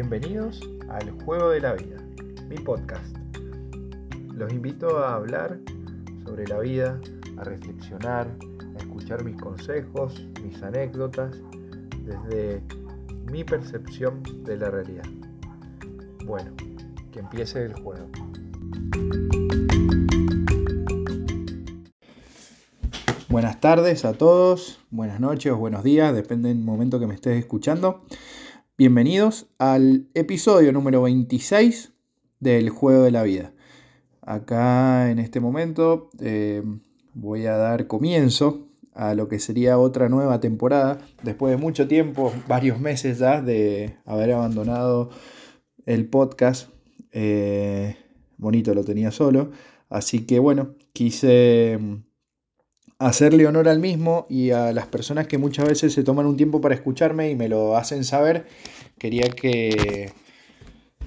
Bienvenidos al Juego de la Vida, mi podcast. Los invito a hablar sobre la vida, a reflexionar, a escuchar mis consejos, mis anécdotas, desde mi percepción de la realidad. Bueno, que empiece el juego. Buenas tardes a todos, buenas noches o buenos días, depende del momento que me estés escuchando. Bienvenidos al episodio número 26 del Juego de la Vida. Acá en este momento eh, voy a dar comienzo a lo que sería otra nueva temporada, después de mucho tiempo, varios meses ya de haber abandonado el podcast. Eh, bonito lo tenía solo, así que bueno, quise hacerle honor al mismo y a las personas que muchas veces se toman un tiempo para escucharme y me lo hacen saber, quería que,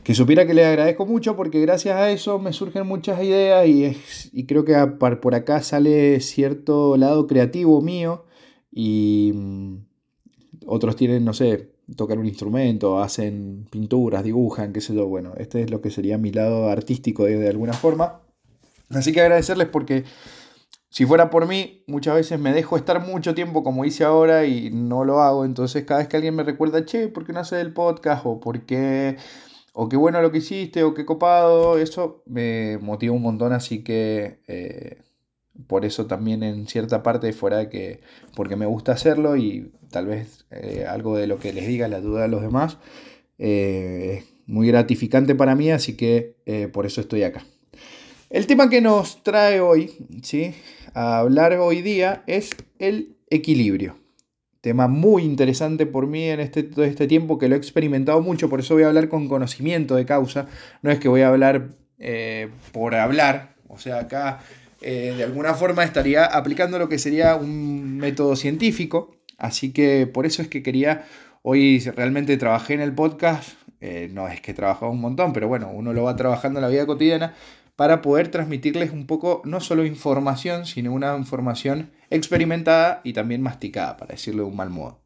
que supiera que le agradezco mucho porque gracias a eso me surgen muchas ideas y, y creo que por acá sale cierto lado creativo mío y mm, otros tienen, no sé, tocar un instrumento, hacen pinturas, dibujan, qué sé yo, bueno, este es lo que sería mi lado artístico de alguna forma. Así que agradecerles porque si fuera por mí, muchas veces me dejo estar mucho tiempo como hice ahora y no lo hago. Entonces, cada vez que alguien me recuerda, che, ¿por qué no haces el podcast? O por qué, o qué bueno lo que hiciste, o qué copado, eso me motiva un montón. Así que eh, por eso también, en cierta parte, fuera de que, porque me gusta hacerlo y tal vez eh, algo de lo que les diga la duda a los demás, eh, es muy gratificante para mí. Así que por eso estoy acá. El tema que nos trae hoy, ¿sí? A hablar hoy día es el equilibrio. Tema muy interesante por mí en este, todo este tiempo que lo he experimentado mucho, por eso voy a hablar con conocimiento de causa. No es que voy a hablar eh, por hablar, o sea, acá eh, de alguna forma estaría aplicando lo que sería un método científico. Así que por eso es que quería, hoy realmente trabajé en el podcast, eh, no es que he un montón, pero bueno, uno lo va trabajando en la vida cotidiana para poder transmitirles un poco, no solo información, sino una información experimentada y también masticada, para decirlo de un mal modo.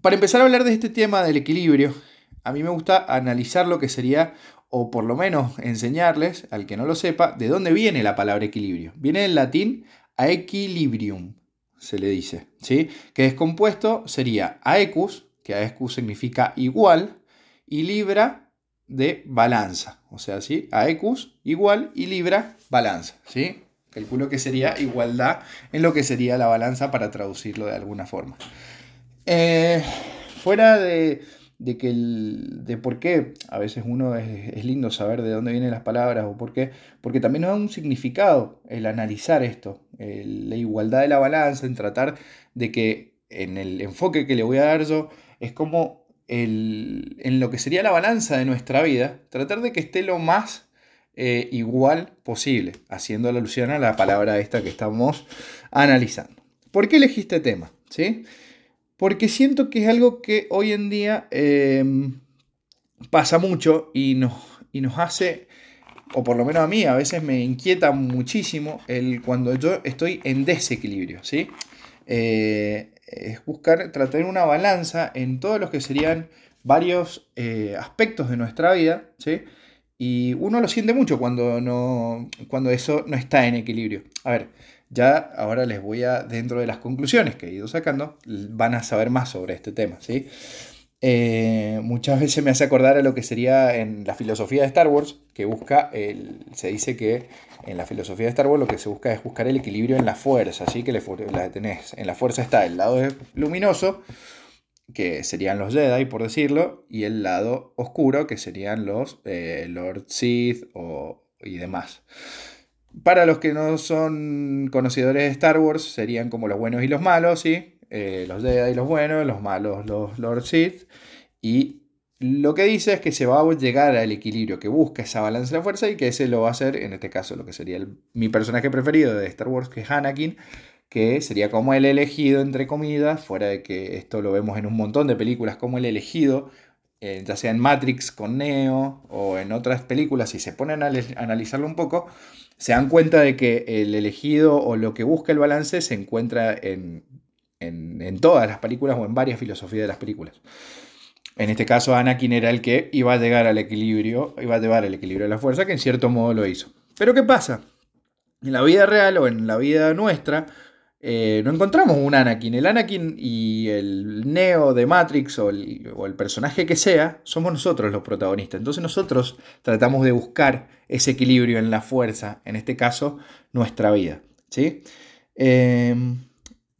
Para empezar a hablar de este tema del equilibrio, a mí me gusta analizar lo que sería, o por lo menos enseñarles, al que no lo sepa, de dónde viene la palabra equilibrio. Viene del latín equilibrium, se le dice, ¿sí? Que es compuesto sería aecus, que aecus significa igual, y libra de balanza. O sea, ¿sí? Aecus igual y libra balanza. ¿sí? Calculo que sería igualdad en lo que sería la balanza para traducirlo de alguna forma. Eh, fuera de, que el, de por qué a veces uno es, lindo saber de dónde vienen las palabras o por qué, porque también nos da un significado el analizar esto, la igualdad de la balanza, en tratar de que en el enfoque que le voy a dar yo es como en lo que sería la balanza de nuestra vida, tratar de que esté lo más eh, igual posible, haciendo alusión a la palabra esta que estamos analizando. ¿Por qué elegí este tema? ¿Sí? Porque siento que es algo que hoy en día em, pasa mucho y nos, y nos hace, o por lo menos a mí, a veces me inquieta muchísimo el, cuando yo estoy en desequilibrio. ¿sí? Eh, es buscar tratar una balanza en todos los que serían varios eh, aspectos de nuestra vida, ¿sí? Y uno lo siente mucho cuando, no, cuando eso no está en equilibrio. A ver, ya ahora les voy a, dentro de las conclusiones que he ido sacando, van a saber más sobre este tema, ¿sí? Eh, muchas veces me hace acordar a lo que sería en la filosofía de Star Wars, que busca, el, se dice que en la filosofía de Star Wars lo que se busca es buscar el equilibrio en la fuerza, así que la tenés, en la fuerza está el lado luminoso, que serían los Jedi, por decirlo, y el lado oscuro, que serían los eh, Lord Sith y demás. Para los que no son conocedores de Star Wars, serían como los buenos y los malos, ¿sí? Eh, los Jedi los buenos, los malos los Lord Sith. Y lo que dice es que se va a llegar al equilibrio, que busca esa balanza de la fuerza y que ese lo va a hacer, en este caso, lo que sería mi personaje preferido de Star Wars, que es Anakin, que sería como el elegido, entre comillas, fuera de que esto lo vemos en un montón de películas, como el elegido, eh, ya sea en Matrix con Neo o en otras películas, si se ponen a analizarlo un poco, se dan cuenta de que el elegido o lo que busca el balance se encuentra en en, todas las películas o en varias filosofías de las películas. En este caso, Anakin era el que iba a llegar al equilibrio, iba a llevar al equilibrio de la fuerza, que en cierto modo lo hizo. Pero ¿qué pasa? En la vida real o en la vida nuestra, eh, no encontramos un Anakin. El Anakin y el Neo de Matrix o el, personaje que sea, somos nosotros los protagonistas. Entonces nosotros tratamos de buscar ese equilibrio en la fuerza, en este caso, nuestra vida. ¿sí? Eh,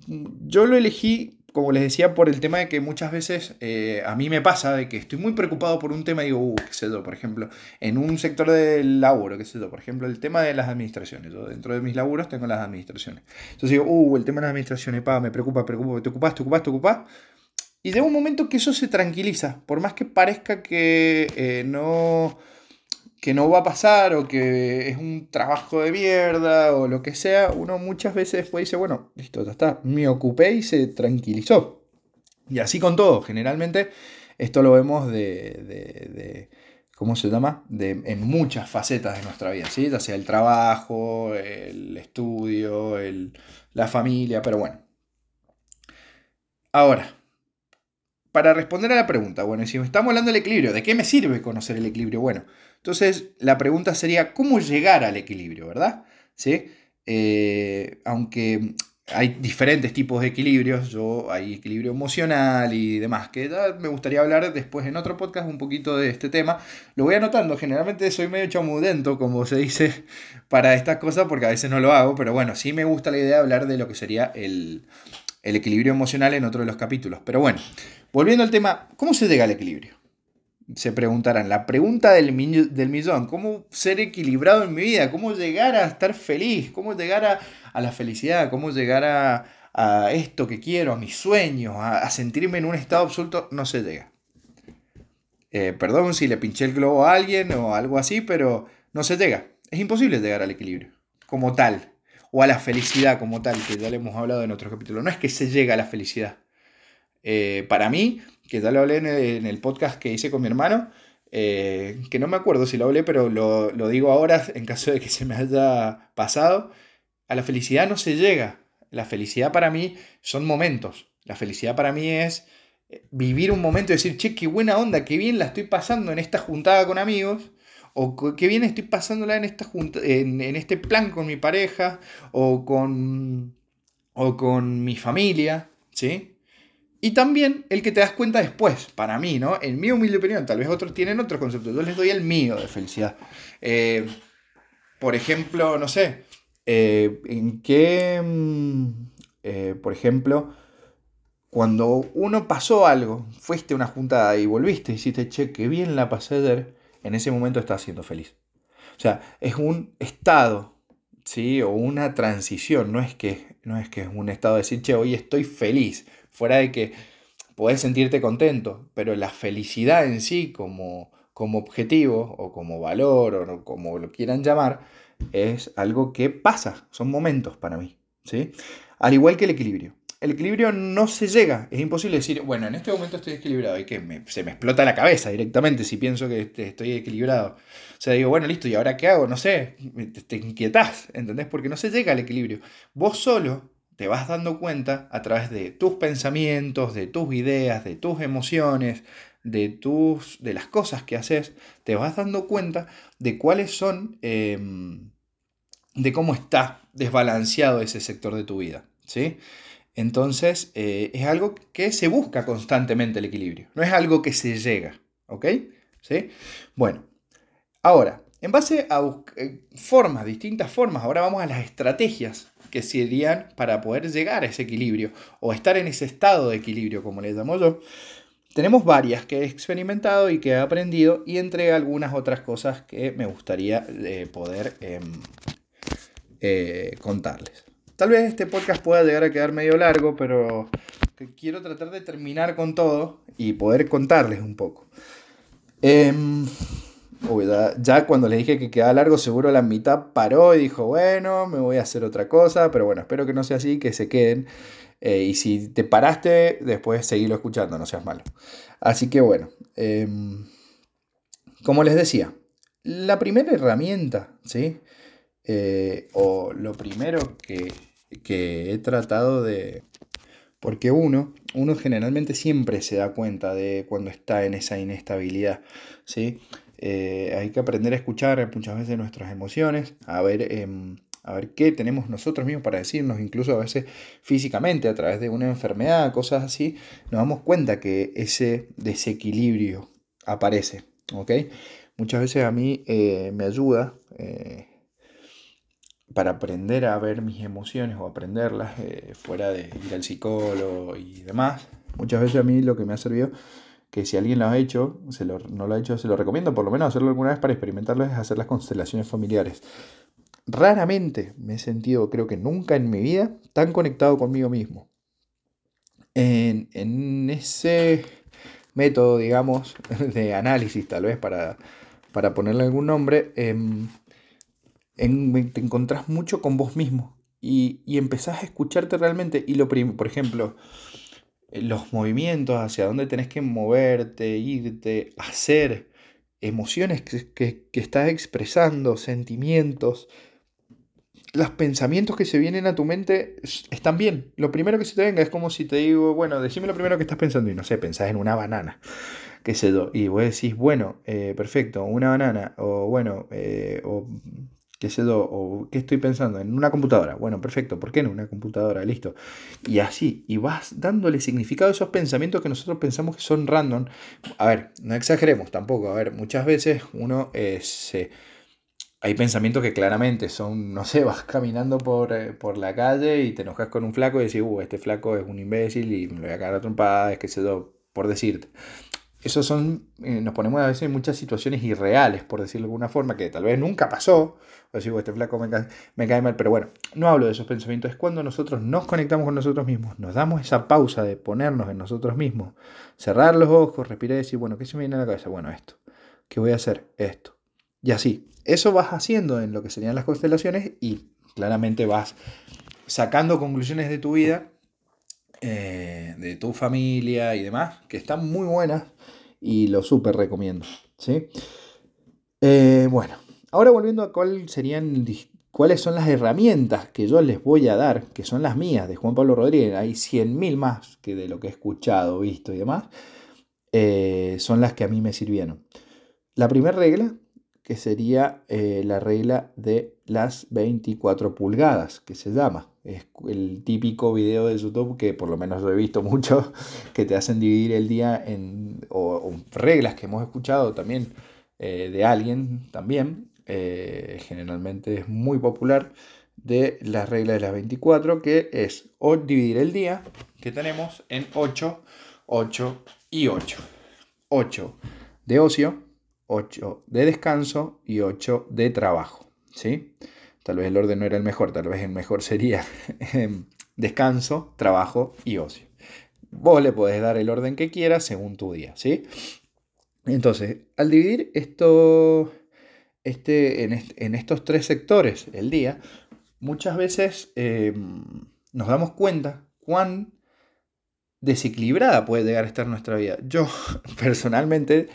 yo lo elegí como les decía, por el tema de que muchas veces eh, a mí me pasa de que estoy muy preocupado por un tema y digo, uh, qué sé yo, por ejemplo, en un sector del laburo, qué sé yo, por ejemplo, el tema de las administraciones. Yo dentro de mis laburos tengo las administraciones. Entonces digo, uh, el tema de las administraciones, pa, me preocupa, preocupa, te ocupas, te ocupas, te ocupas. Y llega un momento que eso se tranquiliza, por más que parezca que eh, no que no va a pasar o que es un trabajo de mierda o lo que sea, uno muchas veces después dice, bueno, listo, ya está, me ocupé y se tranquilizó. Y así con todo, generalmente esto lo vemos de, ¿cómo se llama? De, en muchas facetas de nuestra vida, ¿sí? ya sea el trabajo, el estudio, la familia, pero bueno. Ahora, para responder a la pregunta, bueno, si estamos hablando del equilibrio, ¿de qué me sirve conocer el equilibrio? Bueno, entonces, la pregunta sería, ¿cómo llegar al equilibrio, verdad? ¿Sí? Eh, aunque hay diferentes tipos de equilibrios, yo hay equilibrio emocional y demás, que me gustaría hablar después en otro podcast un poquito de este tema. Lo voy anotando, generalmente soy medio chamudento, como se dice, para estas cosas, porque a veces no lo hago, pero bueno, sí me gusta la idea de hablar de lo que sería el, el equilibrio emocional en otro de los capítulos. Pero bueno, volviendo al tema, ¿cómo se llega al equilibrio? se preguntarán, la pregunta del, millón, ¿cómo ser equilibrado en mi vida? ¿Cómo llegar a estar feliz? ¿Cómo llegar a, la felicidad? ¿Cómo llegar a, esto que quiero, a mis sueños, a, sentirme en un estado absoluto? No se llega. Eh, perdón si le pinché el globo a alguien o algo así, pero no se llega. Es imposible llegar al equilibrio como tal, o a la felicidad como tal, que ya le hemos hablado en otros capítulos. No es que se llega a la felicidad. Eh, para mí, que ya lo hablé en el, podcast que hice con mi hermano, eh, que no me acuerdo si lo hablé, pero lo, digo ahora en caso de que se me haya pasado, a la felicidad no se llega. La felicidad para mí son momentos. La felicidad para mí es eh, vivir un momento y decir, che, qué buena onda, qué bien la estoy pasando en esta juntada con amigos, o qué bien estoy pasándola en, esta en, en este plan con mi pareja, o con, o con mi familia, ¿sí? Y también el que te das cuenta después, para mí, ¿no? En mi humilde opinión, tal vez otros tienen otros conceptos. Yo les doy el mío de felicidad. Eh, por ejemplo, no sé, eh, en qué, mm, eh, por ejemplo, cuando uno pasó algo, fuiste a una juntada y volviste hiciste, che, qué bien la pasé ayer, en ese momento estás siendo feliz. O sea, es un estado, ¿sí? O una transición, no es que, no es, que es un estado de decir, che, hoy estoy feliz Fuera de que puedes sentirte contento, pero la felicidad en sí como, como objetivo o como valor o como lo quieran llamar, es algo que pasa, son momentos para mí. ¿sí? Al igual que el equilibrio. El equilibrio no se llega, es imposible decir, bueno, en este momento estoy equilibrado y que se me explota la cabeza directamente si pienso que estoy equilibrado. O sea, digo, bueno, listo, ¿y ahora qué hago? No sé, te, te inquietás, ¿entendés? Porque no se llega al equilibrio. Vos solo te vas dando cuenta a través de tus pensamientos, de tus ideas, de tus emociones, de, tus, de las cosas que haces, te vas dando cuenta de cuáles son, em, de cómo está desbalanceado ese sector de tu vida. ¿sí? Entonces, eh, es algo que se busca constantemente el equilibrio, no es algo que se llega. ¿Ok? ¿Sí? Bueno, ahora, en base a eh, formas, distintas formas, ahora vamos a las estrategias que serían para poder llegar a ese equilibrio o estar en ese estado de equilibrio, como le llamo yo. Tenemos varias que he experimentado y que he aprendido y entre algunas otras cosas que me gustaría eh, poder em, contarles. Tal vez este podcast pueda llegar a quedar medio largo, pero quiero tratar de terminar con todo y poder contarles un poco. Em, ya, cuando le dije que quedaba largo, seguro la mitad paró y dijo, bueno, me voy a hacer otra cosa, pero bueno, espero que no sea así, que se queden. Eh, y si te paraste, después seguirlo escuchando, no seas malo. Así que bueno, em, como les decía, la primera herramienta, ¿sí? Eh, o lo primero que, que he tratado de, Porque uno, uno generalmente siempre se da cuenta de cuando está en esa inestabilidad, ¿sí? Eh, hay que aprender a escuchar muchas veces nuestras emociones, a ver, em, a ver qué tenemos nosotros mismos para decirnos, incluso a veces físicamente, a través de una enfermedad, cosas así, nos damos cuenta que ese desequilibrio aparece. Muchas veces a mí eh, me ayuda para aprender a ver mis emociones o aprenderlas eh, fuera de ir al psicólogo y demás. Muchas veces a mí lo que me ha servido, que si alguien lo ha hecho, se lo, no lo ha hecho, se lo recomiendo por lo menos hacerlo alguna vez para experimentarlo, es hacer las constelaciones familiares. Raramente me he sentido, creo que nunca en mi vida, tan conectado conmigo mismo. En, en ese método, digamos, de análisis, tal vez para para ponerle algún nombre, te encontrás mucho con vos mismo y, y, empezás a escucharte realmente. Y lo por ejemplo, eh, los movimientos, hacia dónde tenés que moverte, irte, hacer, emociones que, que estás expresando, sentimientos, los pensamientos que se vienen a tu mente están bien. Lo primero que se te venga es como si te digo, bueno, decime lo primero que estás pensando y no sé, pensás en una banana qué sé y vos decís, bueno, eh, perfecto, una banana, o bueno, eh, o qué sé yo, o qué estoy pensando, en una computadora, bueno, perfecto, ¿por qué en una computadora? Listo. Y así, y vas dándole significado a esos pensamientos que nosotros pensamos que son random. A ver, no exageremos tampoco, a ver, muchas veces uno eh, se hay pensamientos que claramente son, no sé, vas caminando por, por, la calle y te enojas con un flaco y decís, uh, este flaco es un imbécil y me voy a cagar a trompada, es que se do, por decirte. Esos son, eh, nos ponemos a veces en muchas situaciones irreales, por decirlo de alguna forma, que tal vez nunca pasó. O decir, este flaco me cae, me cae mal, pero bueno, no hablo de esos pensamientos. Es cuando nosotros nos conectamos con nosotros mismos, nos damos esa pausa de ponernos en nosotros mismos, cerrar los ojos, respirar y decir, bueno, ¿qué se me viene a la cabeza? Bueno, esto. ¿Qué voy a hacer? Esto. Y así. Eso vas haciendo en lo que serían las constelaciones y claramente vas sacando conclusiones de tu vida eh, de tu familia y demás, que están muy buenas y lo súper recomiendo. ¿sí? Eh, bueno, ahora volviendo a cuál serían, cuáles son las herramientas que yo les voy a dar, que son las mías de Juan Pablo Rodríguez, hay 100.000 más que de lo que he escuchado, visto y demás, eh, son las que a mí me sirvieron. La primera regla que sería eh, la regla de las 24 pulgadas, que se llama. Es el típico video de YouTube que por lo menos lo he visto mucho, que te hacen dividir el día en o, reglas que hemos escuchado también eh, de alguien también. Eh, generalmente es muy popular de la regla de las 24, que es o dividir el día que tenemos en 8, 8 y 8. 8 de ocio, 8 de descanso y 8 de trabajo. ¿sí? Tal vez el orden no era el mejor, tal vez el mejor sería em, descanso, trabajo y ocio. Vos le podés dar el orden que quieras según tu día, ¿sí? Entonces, al dividir esto, este, en, estos tres sectores el día, muchas veces em, nos damos cuenta cuán desequilibrada puede llegar a estar nuestra vida. Yo personalmente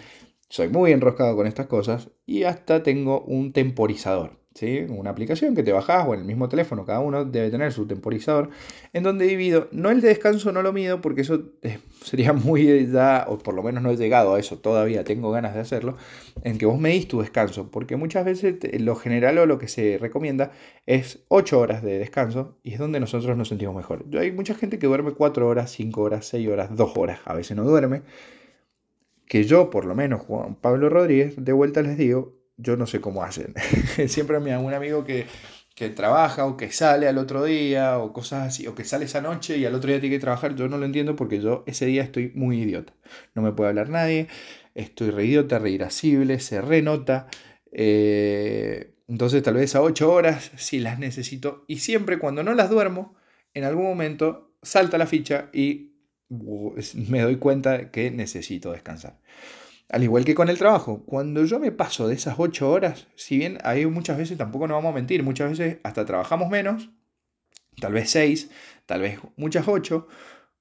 soy muy enroscado con estas cosas y hasta tengo un temporizador. Una aplicación que te bajas o en el mismo teléfono, cada uno debe tener su temporizador, en donde divido, no el de descanso no lo mido porque eso eh, sería muy ya, o por lo menos no he llegado a eso todavía, tengo ganas de hacerlo, en que vos medís tu descanso, porque muchas veces lo general o lo que se recomienda es 8 horas de descanso y es donde nosotros nos sentimos mejor. Hay mucha gente que duerme 4 horas, 5 horas, 6 horas, 2 horas, a veces no duerme que yo, por lo menos, Juan Pablo Rodríguez, de vuelta les digo, yo no sé cómo hacen. Siempre me un amigo que, que trabaja o que sale al otro día o cosas así, o que sale esa noche y al otro día tiene que trabajar, yo no lo entiendo porque yo ese día estoy muy idiota. No me puede hablar nadie, estoy re idiota, re irascible, se renota. Eh, entonces tal vez a 8 horas si las necesito y siempre cuando no las duermo, en algún momento salta la ficha y me doy cuenta que necesito descansar. Al igual que con el trabajo, cuando yo me paso de esas 8 horas, si bien hay muchas veces, tampoco nos vamos a mentir, muchas veces hasta trabajamos menos, tal vez 6, tal vez muchas 8,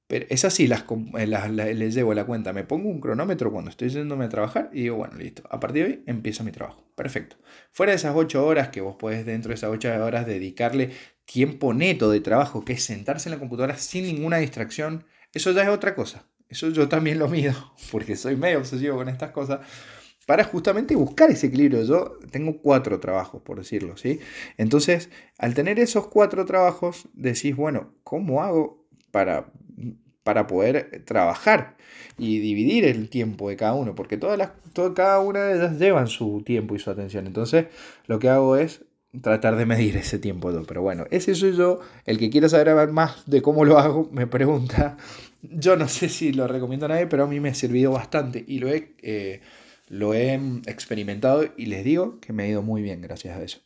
Pero es así, las, eh, las, les llevo la cuenta. Me pongo un cronómetro cuando estoy yéndome a trabajar y digo, bueno, listo. A partir de hoy empiezo mi trabajo. Perfecto. Fuera de esas 8 horas que vos podés dentro de esas 8 horas dedicarle tiempo neto de trabajo, que es sentarse en la computadora sin ninguna distracción, eso ya es otra cosa. Eso yo también lo mido, porque soy medio obsesivo con estas cosas, para justamente buscar ese equilibrio. Yo tengo cuatro trabajos, por decirlo, ¿sí? Entonces, al tener esos cuatro trabajos, decís, bueno, ¿cómo hago para, para poder trabajar y dividir el tiempo de cada uno? Porque todas las, cada una de ellas llevan su tiempo y su atención. Entonces, lo que hago es tratar de medir ese tiempo. Pero bueno, ese soy yo. El que quiera saber más de cómo lo hago, me pregunta. Yo no sé si lo recomiendo a nadie, pero a mí me ha servido bastante y lo he, eh, lo he experimentado y les digo que me ha ido muy bien gracias a eso.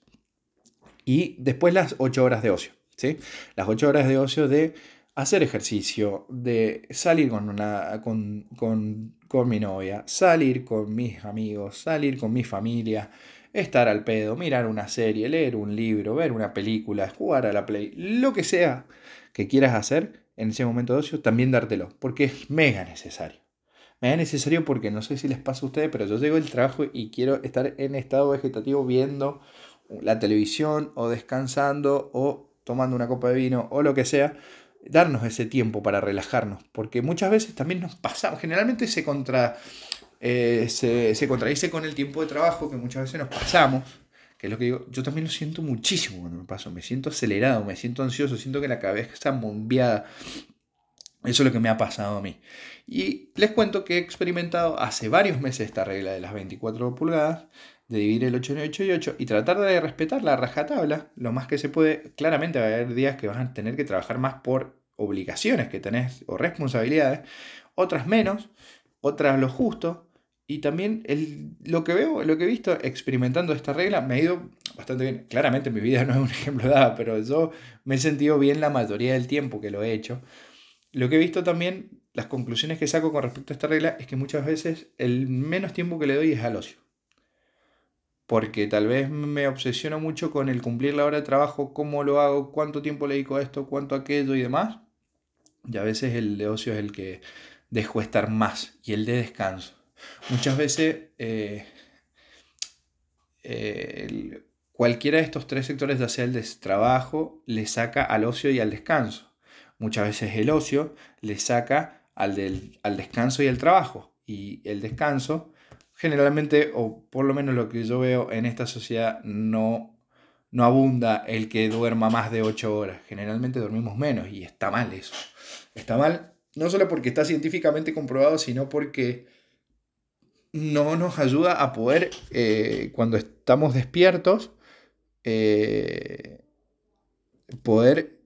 Y después las 8 horas de ocio. ¿sí? Las 8 horas de ocio de hacer ejercicio, de salir con, una, con, con, con mi novia, salir con mis amigos, salir con mi familia estar al pedo, mirar una serie, leer un libro, ver una película, jugar a la play, lo que sea que quieras hacer en ese momento de ocio, también dártelo, porque es mega necesario. Mega necesario porque no sé si les pasa a ustedes, pero yo llego del trabajo y quiero estar en estado vegetativo viendo la televisión o descansando o tomando una copa de vino o lo que sea, darnos ese tiempo para relajarnos, porque muchas veces también nos pasamos, generalmente se contra eh, se, contradice con el tiempo de trabajo que muchas veces nos pasamos, que es lo que digo, yo también lo siento muchísimo cuando me paso, me siento acelerado, me siento ansioso, siento que la cabeza está bombeada. Eso es lo que me ha pasado a mí. Y les cuento que he experimentado hace varios meses esta regla de las 24 pulgadas, de dividir el 8 en 8 y 8 y tratar de respetar la rajatabla lo más que se puede. Claramente va a haber días que vas a tener que trabajar más por obligaciones que tenés o responsabilidades, otras menos, otras lo justo, y también el, lo que veo, lo que he visto experimentando esta regla me ha ido bastante bien. Claramente mi vida no es un ejemplo dado, pero yo me he sentido bien la mayoría del tiempo que lo he hecho. Lo que he visto también, las conclusiones que saco con respecto a esta regla es que muchas veces el menos tiempo que le doy es al ocio. Porque tal vez me obsesiono mucho con el cumplir la hora de trabajo, cómo lo hago, cuánto tiempo le dedico a esto, cuánto a aquello y demás. Y a veces el de ocio es el que dejo estar más y el de descanso Muchas veces eh, eh, cualquiera de estos tres sectores, ya sea el trabajo, le saca al ocio y al descanso. Muchas veces el ocio le saca al, del, al descanso y al trabajo. Y el descanso, generalmente, o por lo menos lo que yo veo en esta sociedad, no, no abunda el que duerma más de 8 horas. Generalmente dormimos menos y está mal eso. Está mal no solo porque está científicamente comprobado, sino porque no nos ayuda a poder, eh, cuando estamos despiertos, eh, poder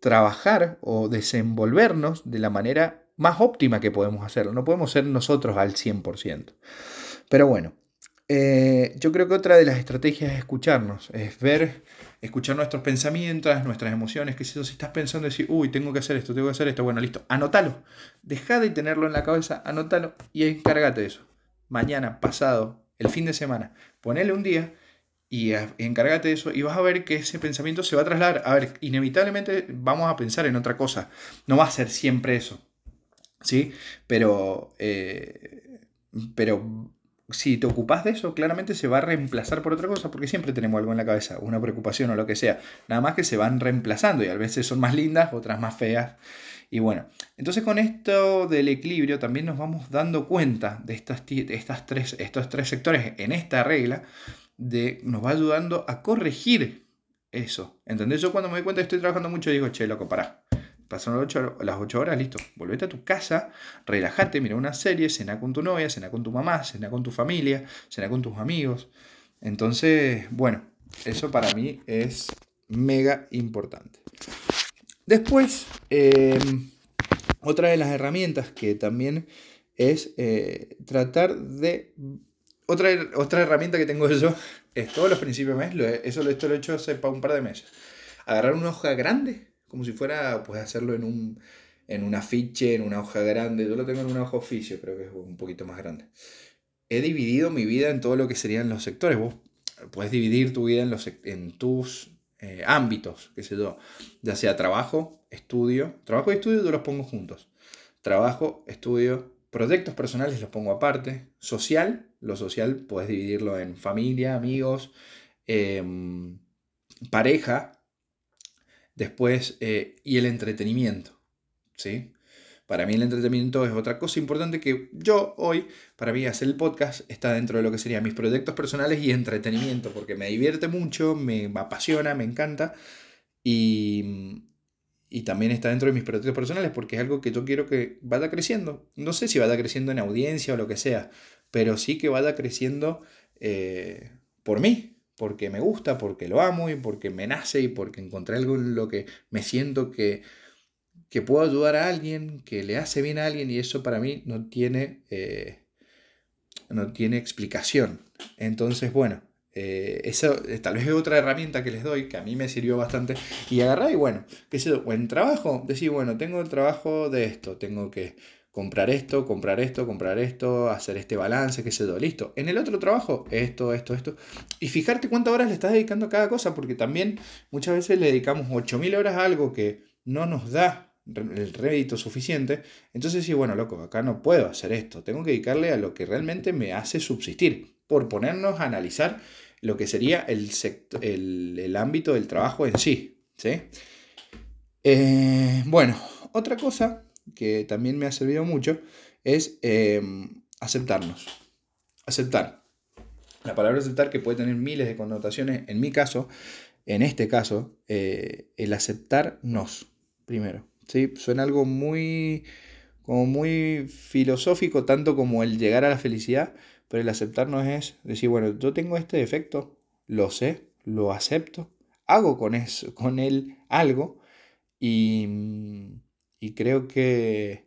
trabajar o desenvolvernos de la manera más óptima que podemos hacerlo. No podemos ser nosotros al 100%. Pero bueno, eh, yo creo que otra de las estrategias es escucharnos, es ver, escuchar nuestros pensamientos, nuestras emociones, que si estás pensando decir, uy, tengo que hacer esto, tengo que hacer esto, bueno, listo, anótalo, deja de tenerlo en la cabeza, anótalo y encárgate de eso mañana, pasado, el fin de semana, ponele un día y encárgate de eso y vas a ver que ese pensamiento se va a trasladar. A ver, inevitablemente vamos a pensar en otra cosa. No va a ser siempre eso. ¿Sí? Pero, eh, pero si te ocupas de eso, claramente se va a reemplazar por otra cosa, porque siempre tenemos algo en la cabeza, una preocupación o lo que sea. Nada más que se van reemplazando y a veces son más lindas, otras más feas. Y bueno, entonces con esto del equilibrio también nos vamos dando cuenta de, estas, estas tres, estos tres sectores en esta regla, de, nos va ayudando a corregir eso. ¿Entendés? Yo cuando me doy cuenta que estoy trabajando mucho digo, che, loco, pará. Pasaron las 8 horas, listo. Volvete a tu casa, relájate, mira una serie, cena con tu novia, cena con tu mamá, cena con tu familia, cena con tus amigos. Entonces, bueno, eso para mí es mega importante. Después, em, otra de las herramientas que también es eh, tratar de... Otra, otra herramienta que tengo yo es todos los principios de mes, eso esto lo he hecho hace un par de meses. Agarrar una hoja grande, como si fuera, pues hacerlo en un, en un afiche, en una hoja grande. Yo lo tengo en una hoja oficio, creo que es un poquito más grande. He dividido mi vida en todo lo que serían los sectores. Vos puedes dividir tu vida en, los, en tus eh, ámbitos, que sé yo, ya sea trabajo, estudio, trabajo y estudio yo los pongo juntos, trabajo, estudio, proyectos personales los pongo aparte, social, lo social puedes dividirlo en familia, amigos, em, pareja, después, eh, y el entretenimiento, ¿sí? Para mí el entretenimiento es otra cosa importante que yo hoy, para mí hacer el podcast está dentro de lo que serían mis proyectos personales y entretenimiento, porque me divierte mucho, me apasiona, me encanta y, y también está dentro de mis proyectos personales porque es algo que yo quiero que vaya creciendo. No sé si vaya creciendo en audiencia o lo que sea, pero sí que vaya creciendo eh, por mí, porque me gusta, porque lo amo y porque me nace y porque encontré algo en lo que me siento que que puedo ayudar a alguien, que le hace bien a alguien y eso para mí no tiene, eh, no tiene explicación. Entonces, bueno, eh, eso eh, tal vez es otra herramienta que les doy, que a mí me sirvió bastante. Y agarrar y bueno, qué sé yo, en trabajo, decir, bueno, tengo el trabajo de esto, tengo que comprar esto, comprar esto, comprar esto, hacer este balance, qué sé yo, listo. En el otro trabajo, esto, esto, esto. Y fijarte cuántas horas le estás dedicando a cada cosa, porque también muchas veces le dedicamos 8.000 horas a algo que no nos da el rédito suficiente, entonces sí, bueno, loco, acá no puedo hacer esto, tengo que dedicarle a lo que realmente me hace subsistir, por ponernos a analizar lo que sería el, el, ámbito del trabajo en sí. ¿sí? Eh, bueno, otra cosa que también me ha servido mucho es em, aceptarnos. Aceptar. La palabra aceptar que puede tener miles de connotaciones, en mi caso, en este caso, eh, el aceptarnos primero. ¿sí? Suena algo muy, como muy filosófico, tanto como el llegar a la felicidad, pero el aceptarnos es decir, bueno, yo tengo este defecto, lo sé, lo acepto, hago con, eso, con él algo y, y creo que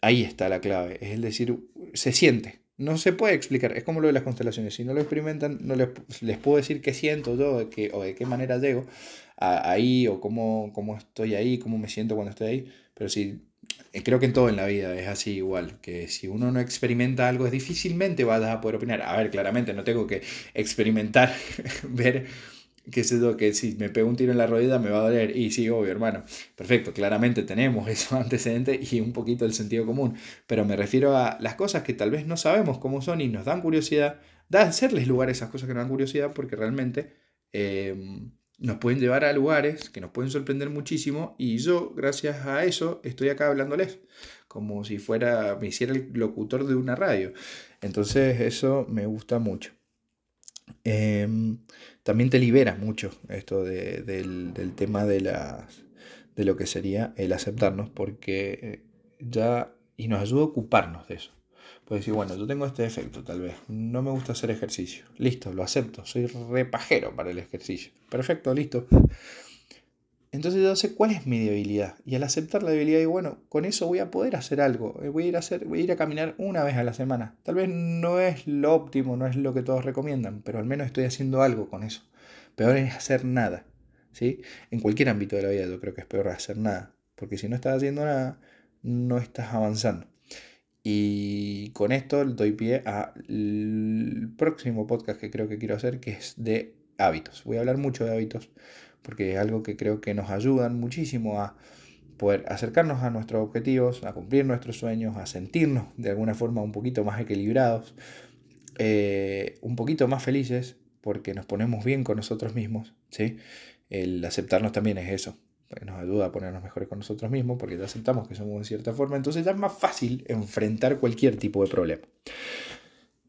ahí está la clave, es decir, se siente, no se puede explicar, es como lo de las constelaciones, si no lo experimentan, no les, les puedo decir qué siento yo de qué, o de qué manera llego ahí o cómo, cómo estoy ahí, cómo me siento cuando estoy ahí, pero sí, eh, creo que en todo en la vida es así igual, que si uno no experimenta algo, es difícilmente vas a poder opinar. A ver, claramente no tengo que experimentar, ver qué sé yo, que si me pego un tiro en la rodilla me va a doler. Y sí, obvio, hermano. Perfecto, claramente tenemos esos antecedentes y un poquito el sentido común. Pero me refiero a las cosas que tal vez no sabemos cómo son y nos dan curiosidad. Da hacerles lugar a esas cosas que nos dan curiosidad porque realmente em, nos pueden llevar a lugares que nos pueden sorprender muchísimo. Y yo, gracias a eso, estoy acá hablándoles. Como si fuera, me hiciera el locutor de una radio. Entonces, eso me gusta mucho. Em, también te libera mucho esto del, tema de, las, de lo que sería el aceptarnos, porque ya, y nos ayuda a ocuparnos de eso. Puedes decir, bueno, yo tengo este defecto tal vez, no me gusta hacer ejercicio. Listo, lo acepto, soy repajero para el ejercicio. Perfecto, listo. Entonces yo sé cuál es mi debilidad. Y al aceptar la debilidad, digo, bueno, con eso voy a poder hacer algo. Eh, voy a ir a, hacer, voy a, ir a caminar una vez a la semana. Tal vez no es lo óptimo, no es lo que todos recomiendan, pero al menos estoy haciendo algo con eso. Peor es hacer nada. ¿sí? En cualquier ámbito de la vida yo creo que es peor hacer nada. Porque si no estás haciendo nada, no estás avanzando. Y con esto doy pie al próximo podcast que creo que quiero hacer, que es de hábitos. Voy a hablar mucho de hábitos porque es algo que creo que nos ayudan muchísimo a poder acercarnos a nuestros objetivos, a cumplir nuestros sueños, a sentirnos de alguna forma un poquito más equilibrados, eh, un poquito más felices, porque nos ponemos bien con nosotros mismos, ¿sí? El aceptarnos también es eso, nos ayuda a ponernos mejores con nosotros mismos, porque ya aceptamos que somos de cierta forma, entonces ya es más fácil enfrentar cualquier tipo de problema.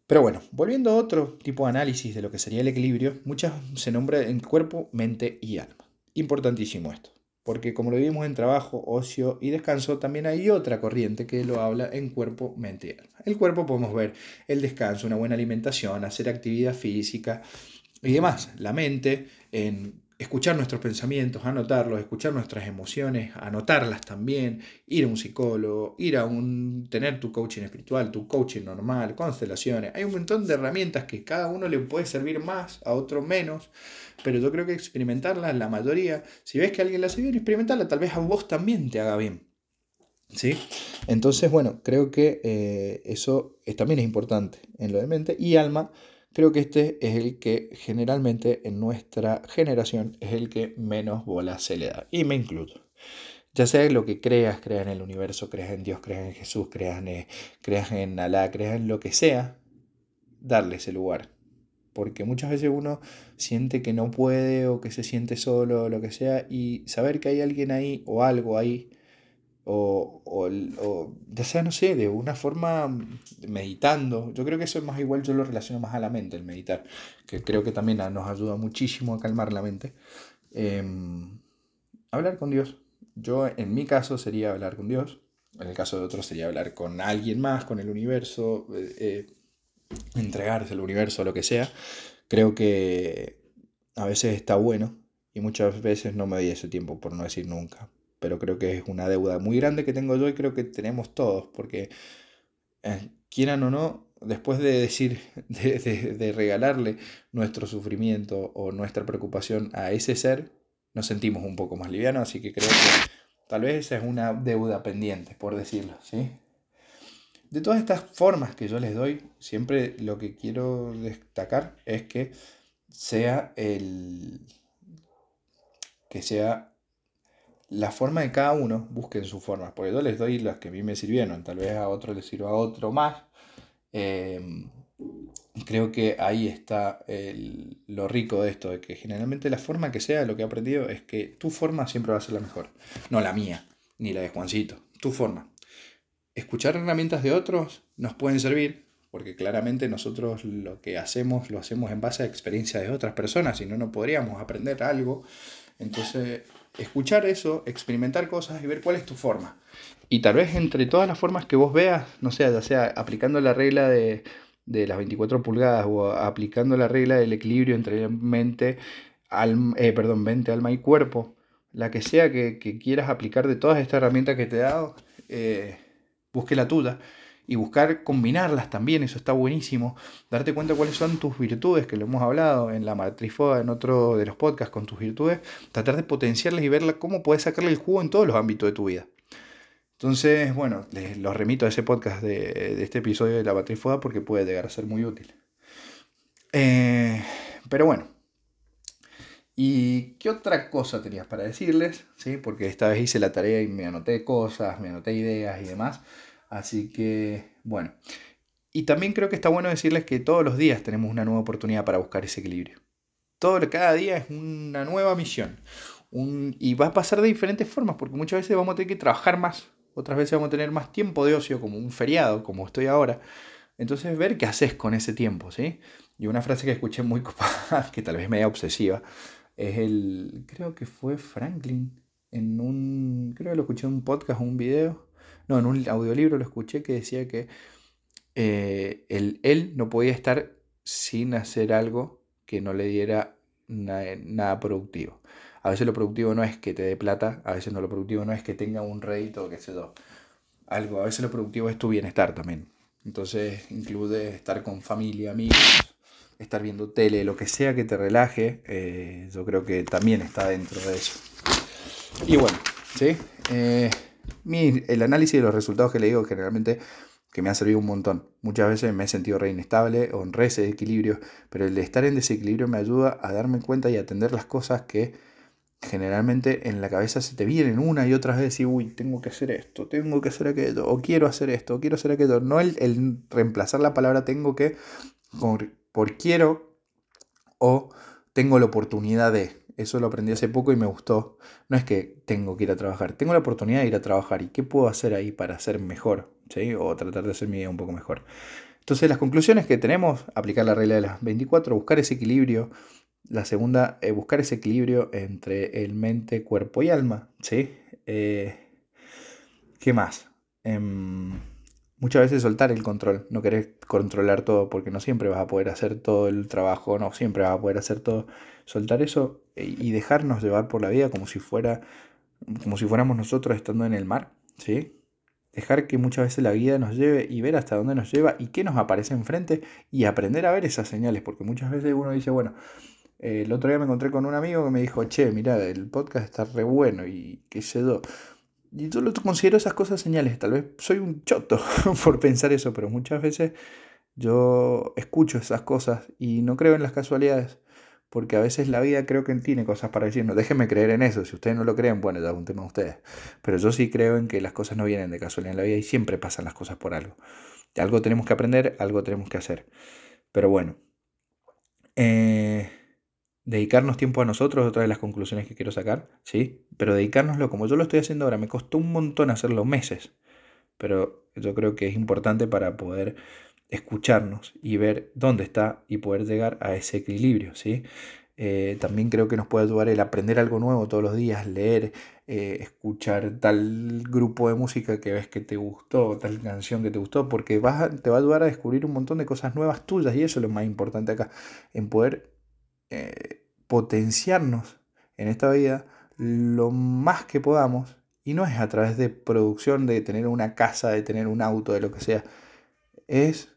Pero bueno, volviendo a otro tipo de análisis de lo que sería el equilibrio, muchas se nombra en cuerpo, mente y alma. Importantísimo esto, porque como lo vimos en trabajo, ocio y descanso, también hay otra corriente que lo habla en cuerpo, mente y alma. El cuerpo podemos ver el descanso, una buena alimentación, hacer actividad física y demás. La mente en escuchar nuestros pensamientos, anotarlos, escuchar nuestras emociones, anotarlas también, ir a un psicólogo, ir a un tener tu coaching espiritual, tu coaching normal, constelaciones. Hay un montón de herramientas que cada uno le puede servir más, a otro menos, pero yo creo que experimentarlas, la mayoría, si ves que alguien la hace bien, experimentarla, tal vez a vos también te haga bien. ¿Sí? Entonces, bueno, creo que eh, eso también es importante en lo de mente y alma creo que este es el que generalmente en nuestra generación es el que menos bola se le da. Y me incluyo. Ya sea lo que creas, creas en el universo, creas en Dios, creas en Jesús, creas en, creas en Alá, creas en lo que sea, darle ese lugar. Porque muchas veces uno siente que no puede o que se siente solo o lo que sea y saber que hay alguien ahí o algo ahí o, o, ya sea, no sé, de una forma meditando. Yo creo que eso es más igual, yo lo relaciono más a la mente, el meditar, que creo que también nos ayuda muchísimo a calmar la mente. Em, hablar con Dios. Yo, en mi caso, sería hablar con Dios. En el caso de otros sería hablar con alguien más, con el universo, eh, eh, entregarse al universo, lo que sea. Creo que a veces está bueno y muchas veces no me doy ese tiempo, por no decir nunca pero creo que es una deuda muy grande que tengo yo y creo que tenemos todos, porque eh, quieran o no, después de decir, de, regalarle nuestro sufrimiento o nuestra preocupación a ese ser, nos sentimos un poco más livianos, así que creo que tal vez esa es una deuda pendiente, por decirlo, ¿sí? De todas estas formas que yo les doy, siempre lo que quiero destacar es que sea el que sea la forma de cada uno, busquen su forma, porque yo les doy las que a mí me sirvieron, tal vez a otro les sirva a otro más. Em, creo que ahí está lo rico de esto, de que generalmente la forma que sea, lo que he aprendido es que tu forma siempre va a ser la mejor, no la mía, ni la de Juancito, tu forma. Escuchar herramientas de otros nos pueden servir, porque claramente nosotros lo que hacemos lo hacemos en base a experiencias de otras personas, si no, no podríamos aprender algo. Entonces, escuchar eso, experimentar cosas y ver cuál es tu forma. Y tal vez entre todas las formas que vos veas, no sé, ya sea aplicando la regla de, las 24 pulgadas o aplicando la regla del equilibrio entre mente, eh, perdón, mente, alma y cuerpo, la que sea que, quieras aplicar de todas estas herramientas que te he dado, eh, busque la tuya y buscar combinarlas también, eso está buenísimo. Darte cuenta cuáles son tus virtudes, que lo hemos hablado en la matrifoda, en otro de los podcasts con tus virtudes, tratar de potenciarlas y verla cómo puedes sacarle el jugo en todos los ámbitos de tu vida. Entonces, bueno, les los remito a ese podcast de, este episodio de la matrifoda porque puede llegar a ser muy útil. Eh, pero bueno, ¿Y qué otra cosa tenías para decirles? ¿Sí? Porque esta vez hice la tarea y me anoté cosas, me anoté ideas y demás. Así que, bueno. Y también creo que está bueno decirles que todos los días tenemos una nueva oportunidad para buscar ese equilibrio. Todo, cada día es una nueva misión. y va a pasar de diferentes formas, porque muchas veces vamos a tener que trabajar más, otras veces vamos a tener más tiempo de ocio, como un feriado, como estoy ahora. Entonces, ver qué haces con ese tiempo, ¿sí? Y una frase que escuché muy copada, que tal vez media obsesiva, es el, creo que fue Franklin, en un, creo que lo escuché en un podcast o un video, no, en un audiolibro lo escuché que decía que eh, él no podía estar sin hacer algo que no le diera nada, productivo. A veces lo productivo no es que te dé plata, a veces no lo productivo no es que tenga un rédito, qué sé yo. Algo, a veces lo productivo es tu bienestar también. Entonces incluye estar con familia, amigos, estar viendo tele, lo que sea que te relaje, eh, yo creo que también está dentro de eso. Y bueno, ¿sí? Eh, el análisis de los resultados que le digo generalmente que me ha servido un montón. Muchas veces me he sentido re inestable o en re desequilibrio, pero el estar en desequilibrio me ayuda a darme cuenta y atender las cosas que generalmente en la cabeza se te vienen una y otra vez y uy, tengo que hacer esto, tengo que hacer aquello, o quiero hacer esto, o quiero hacer aquello. No el, el reemplazar la palabra tengo que por, por quiero o tengo la oportunidad de. Eso lo aprendí hace poco y me gustó. No es que tengo que ir a trabajar, tengo la oportunidad de ir a trabajar. ¿Y qué puedo hacer ahí para ser mejor? ¿sí? O tratar de hacer mi vida un poco mejor. Entonces las conclusiones que tenemos, aplicar la regla de las 24, buscar ese equilibrio. La segunda, eh, buscar ese equilibrio entre el mente, cuerpo y alma. ¿sí? Eh, ¿Qué más? Em, muchas veces soltar el control, no querer controlar todo, porque no siempre vas a poder hacer todo el trabajo, no siempre vas a poder hacer todo. Soltar eso y dejarnos llevar por la vida como si fuera como si fuéramos nosotros estando en el mar, ¿sí? Dejar que muchas veces la vida nos lleve y ver hasta dónde nos lleva y qué nos aparece enfrente y aprender a ver esas señales, porque muchas veces uno dice, bueno, el otro día me encontré con un amigo que me dijo, che, mira, el podcast está re bueno y qué sé yo. Yo lo considero esas cosas señales. Tal vez soy un choto por pensar eso, pero muchas veces Yo escucho esas cosas y no creo en las casualidades, porque a veces la vida creo que tiene cosas para decirnos. Déjenme creer en eso, si ustedes no lo creen, bueno, ya es un tema de ustedes. Pero yo sí creo en que las cosas no vienen de casualidad en la vida y siempre pasan las cosas por algo. Algo tenemos que aprender, algo tenemos que hacer. Pero bueno, eh, dedicarnos tiempo a nosotros, otra de las conclusiones que quiero sacar, ¿sí? Pero dedicárnoslo como yo lo estoy haciendo ahora, me costó un montón hacerlo meses, pero yo creo que es importante para poder escucharnos y ver dónde está y poder llegar a ese equilibrio, ¿sí? Eh, también creo que nos puede ayudar el aprender algo nuevo todos los días, leer, eh, escuchar tal grupo de música que ves que te gustó, tal canción que te gustó, porque vas te va a ayudar a descubrir un montón de cosas nuevas tuyas y eso es lo más importante acá, en poder eh, potenciarnos en esta vida lo más que podamos y no es a través de producción, de tener una casa, de tener un auto, de lo que sea, es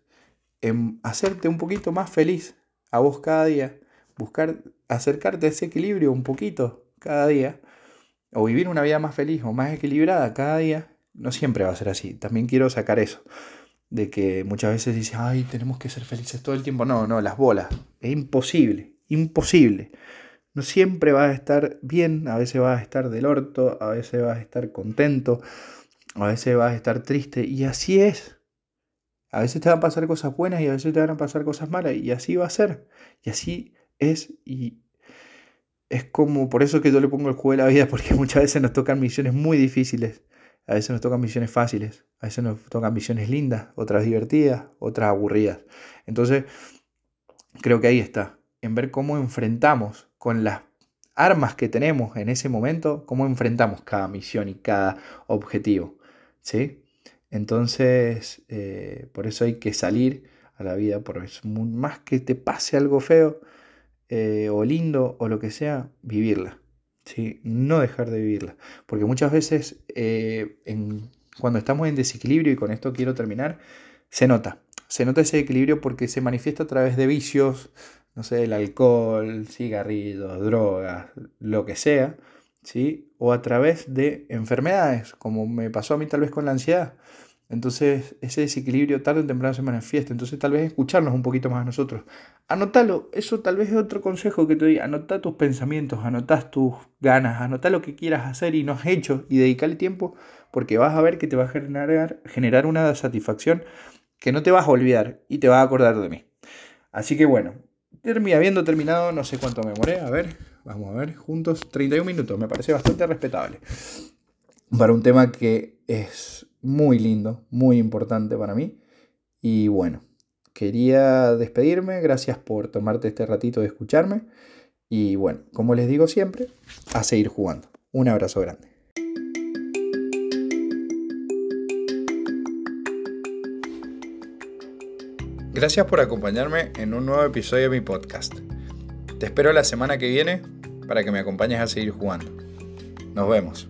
hacerte un poquito más feliz a vos cada día, buscar acercarte a ese equilibrio un poquito cada día, o vivir una vida más feliz o más equilibrada cada día, no siempre va a ser así. También quiero sacar eso, de que muchas veces dices, ay, tenemos que ser felices todo el tiempo. No, no, las bolas, es imposible, imposible. No siempre vas a estar bien, a veces vas a estar del orto, a veces vas a estar contento, a veces vas a estar triste, y así es. A veces te van a pasar cosas buenas y a veces te van a pasar cosas malas y así va a ser. Y así es y es como por eso que yo le pongo el juego de la vida porque muchas veces nos tocan misiones muy difíciles. A veces nos tocan misiones fáciles, a veces nos tocan misiones lindas, otras divertidas, otras aburridas. Entonces, creo que ahí está, en ver cómo enfrentamos con las armas que tenemos en ese momento, cómo enfrentamos cada misión y cada objetivo. ¿Sí? Entonces, eh, por eso hay que salir a la vida, por más que te pase algo feo eh, o lindo o lo que sea, vivirla. ¿sí? No dejar de vivirla. Porque muchas veces eh, cuando estamos en desequilibrio, y con esto quiero terminar, se nota. Se nota ese equilibrio porque se manifiesta a través de vicios, no sé, el alcohol, cigarrillos, drogas, lo que sea, ¿sí? O a través de enfermedades, como me pasó a mí tal vez con la ansiedad. Entonces ese desequilibrio tarde o temprano se manifiesta. Entonces tal vez escucharnos un poquito más a nosotros. Anotalo, eso tal vez es otro consejo que te doy. Anota tus pensamientos, anota tus ganas, anota lo que quieras hacer y no has hecho y dedicarle tiempo porque vas a ver que te va a generar, generar una satisfacción que no te vas a olvidar y te vas a acordar de mí. Así que bueno, habiendo terminado, no sé cuánto me moré, a ver, vamos a ver, juntos 31 minutos, me parece bastante respetable. Para un tema que es muy lindo, muy importante para mí. Y bueno, quería despedirme, gracias por tomarte este ratito de escucharme. Y bueno, como les digo siempre, a seguir jugando. Un abrazo grande. Gracias por acompañarme en un nuevo episodio de mi podcast. Te espero la semana que viene para que me acompañes a seguir jugando. Nos vemos.